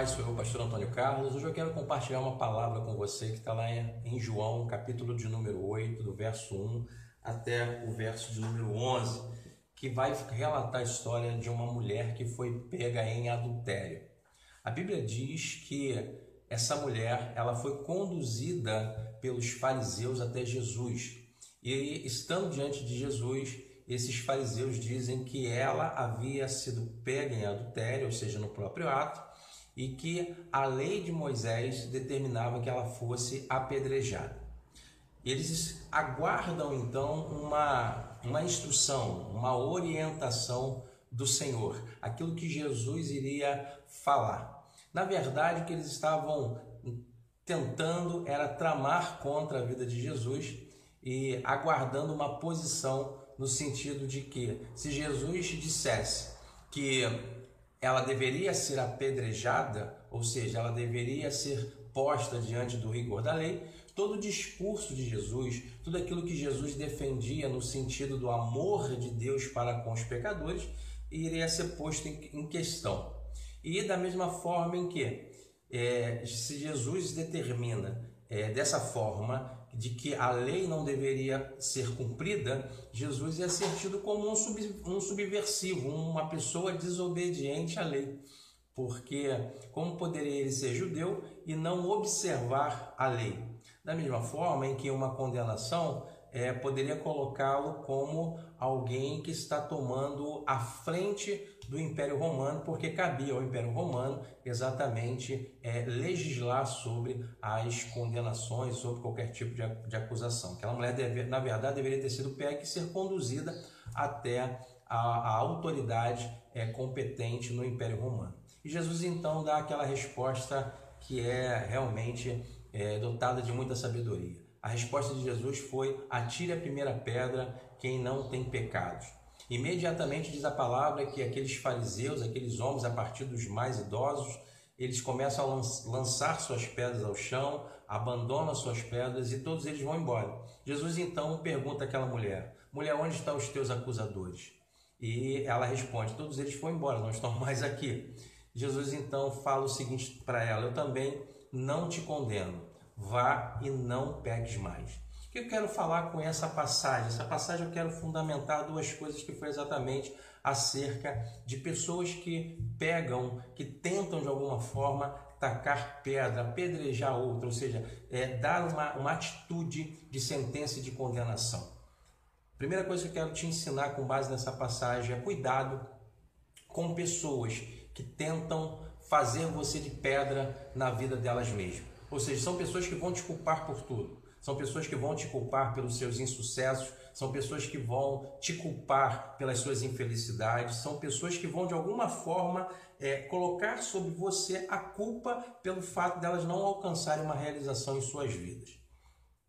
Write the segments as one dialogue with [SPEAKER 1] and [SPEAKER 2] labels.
[SPEAKER 1] paz, sou eu, pastor Antônio Carlos. Hoje eu quero compartilhar uma palavra com você que está lá em João, capítulo de número 8, do verso 1 até o verso de número 11, que vai relatar a história de uma mulher que foi pega em adultério. A Bíblia diz que essa mulher ela foi conduzida pelos fariseus até Jesus. E estando diante de Jesus, esses fariseus dizem que ela havia sido pega em adultério, ou seja, no próprio ato, e que a lei de Moisés determinava que ela fosse apedrejada. Eles aguardam então uma, uma instrução, uma orientação do Senhor, aquilo que Jesus iria falar. Na verdade, o que eles estavam tentando era tramar contra a vida de Jesus e aguardando uma posição no sentido de que se Jesus dissesse que ela deveria ser apedrejada, ou seja, ela deveria ser posta diante do rigor da lei, todo o discurso de Jesus, tudo aquilo que Jesus defendia no sentido do amor de Deus para com os pecadores, iria ser posto em questão. E da mesma forma em que, é, se Jesus determina é, dessa forma de que a lei não deveria ser cumprida, Jesus ia ser tido como um, sub, um subversivo, uma pessoa desobediente à lei. Porque como poderia ele ser judeu e não observar a lei? Da mesma forma em que uma condenação é, poderia colocá-lo como alguém que está tomando a frente do Império Romano, porque cabia ao Império Romano exatamente é, legislar sobre as condenações, sobre qualquer tipo de, de acusação. Aquela mulher, deve, na verdade, deveria ter sido pega e ser conduzida até a, a autoridade é, competente no Império Romano. E Jesus então dá aquela resposta que é realmente é, dotada de muita sabedoria. A resposta de Jesus foi: atire a primeira pedra quem não tem pecados. Imediatamente diz a palavra que aqueles fariseus, aqueles homens, a partir dos mais idosos, eles começam a lançar suas pedras ao chão, abandonam suas pedras e todos eles vão embora. Jesus então pergunta àquela mulher: Mulher, onde estão os teus acusadores? E ela responde: Todos eles foram embora, não estão mais aqui. Jesus então fala o seguinte para ela: Eu também não te condeno, vá e não peques mais. O que eu quero falar com essa passagem? Essa passagem eu quero fundamentar duas coisas que foi exatamente acerca de pessoas que pegam, que tentam de alguma forma tacar pedra, apedrejar outra, ou seja, é, dar uma, uma atitude de sentença e de condenação. Primeira coisa que eu quero te ensinar com base nessa passagem é cuidado com pessoas que tentam fazer você de pedra na vida delas mesmas. Ou seja, são pessoas que vão te culpar por tudo. São pessoas que vão te culpar pelos seus insucessos, são pessoas que vão te culpar pelas suas infelicidades, são pessoas que vão de alguma forma é, colocar sobre você a culpa pelo fato delas não alcançarem uma realização em suas vidas.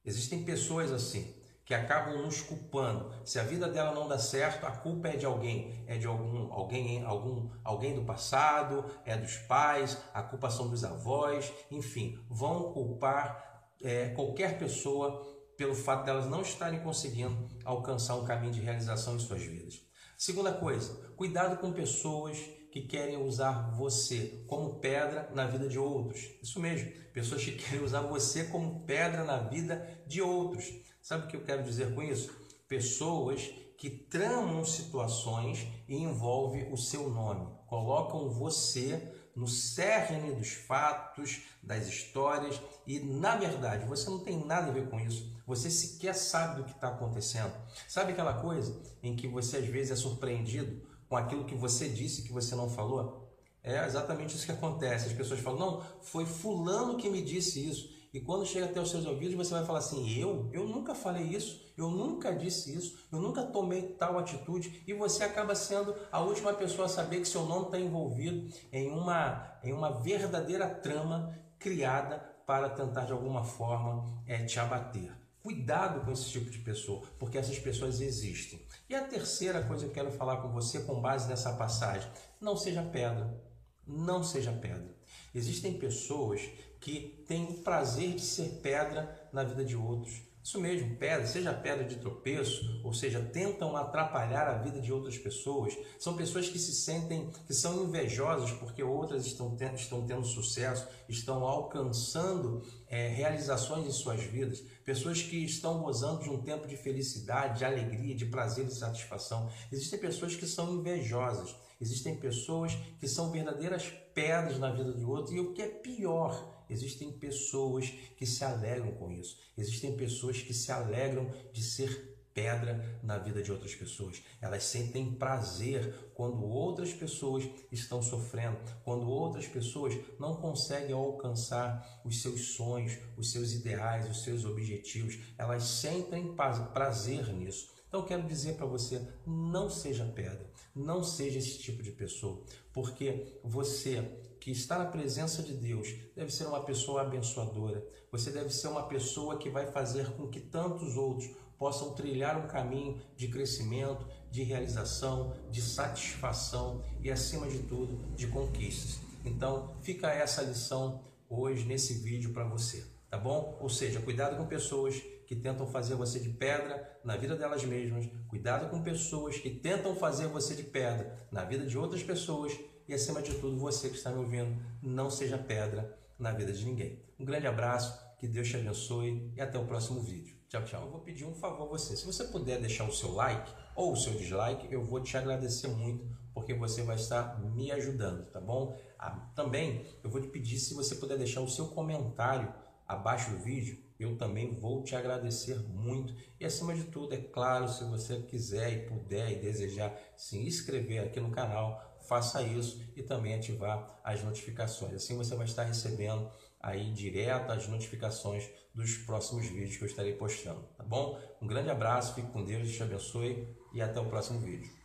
[SPEAKER 1] Existem pessoas assim que acabam nos culpando. Se a vida dela não dá certo, a culpa é de alguém, é de algum alguém, algum alguém do passado, é dos pais, a culpa são dos avós, enfim, vão culpar é, qualquer pessoa pelo fato delas não estarem conseguindo alcançar um caminho de realização em suas vidas. Segunda coisa, cuidado com pessoas que querem usar você como pedra na vida de outros. Isso mesmo, pessoas que querem usar você como pedra na vida de outros. Sabe o que eu quero dizer com isso? Pessoas que tramam situações e envolvem o seu nome, colocam você no cerne dos fatos, das histórias e, na verdade, você não tem nada a ver com isso. Você sequer sabe do que está acontecendo. Sabe aquela coisa em que você às vezes é surpreendido com aquilo que você disse que você não falou? É exatamente isso que acontece. As pessoas falam: não, foi Fulano que me disse isso. E quando chega até os seus ouvidos, você vai falar assim: eu? Eu nunca falei isso, eu nunca disse isso, eu nunca tomei tal atitude. E você acaba sendo a última pessoa a saber que seu nome está envolvido em uma, em uma verdadeira trama criada para tentar de alguma forma é, te abater. Cuidado com esse tipo de pessoa, porque essas pessoas existem. E a terceira coisa que eu quero falar com você com base nessa passagem: não seja pedra. Não seja pedra. Existem pessoas que têm o prazer de ser pedra na vida de outros. Isso mesmo, pedra, seja pedra de tropeço, ou seja, tentam atrapalhar a vida de outras pessoas. São pessoas que se sentem, que são invejosas porque outras estão tendo, estão tendo sucesso, estão alcançando é, realizações em suas vidas. Pessoas que estão gozando de um tempo de felicidade, de alegria, de prazer e satisfação. Existem pessoas que são invejosas. Existem pessoas que são verdadeiras pedras na vida de outro. E o que é pior, Existem pessoas que se alegram com isso. Existem pessoas que se alegram de ser pedra na vida de outras pessoas. Elas sentem prazer quando outras pessoas estão sofrendo, quando outras pessoas não conseguem alcançar os seus sonhos, os seus ideais, os seus objetivos. Elas sentem prazer nisso. Então eu quero dizer para você, não seja pedra, não seja esse tipo de pessoa, porque você que está na presença de Deus deve ser uma pessoa abençoadora. Você deve ser uma pessoa que vai fazer com que tantos outros possam trilhar um caminho de crescimento, de realização, de satisfação e, acima de tudo, de conquistas. Então, fica essa lição hoje nesse vídeo para você, tá bom? Ou seja, cuidado com pessoas que tentam fazer você de pedra na vida delas mesmas, cuidado com pessoas que tentam fazer você de pedra na vida de outras pessoas e, acima de tudo, você que está me ouvindo, não seja pedra na vida de ninguém. Um grande abraço, que Deus te abençoe e até o próximo vídeo. Tchau, tchau. Eu vou pedir um favor a você. Se você puder deixar o seu like ou o seu dislike, eu vou te agradecer muito, porque você vai estar me ajudando, tá bom? Ah, também eu vou te pedir se você puder deixar o seu comentário abaixo do vídeo, eu também vou te agradecer muito. E acima de tudo, é claro, se você quiser e puder e desejar se inscrever aqui no canal, faça isso e também ativar as notificações. Assim você vai estar recebendo aí direto as notificações dos próximos vídeos que eu estarei postando, tá bom? Um grande abraço, fique com Deus, te abençoe e até o próximo vídeo.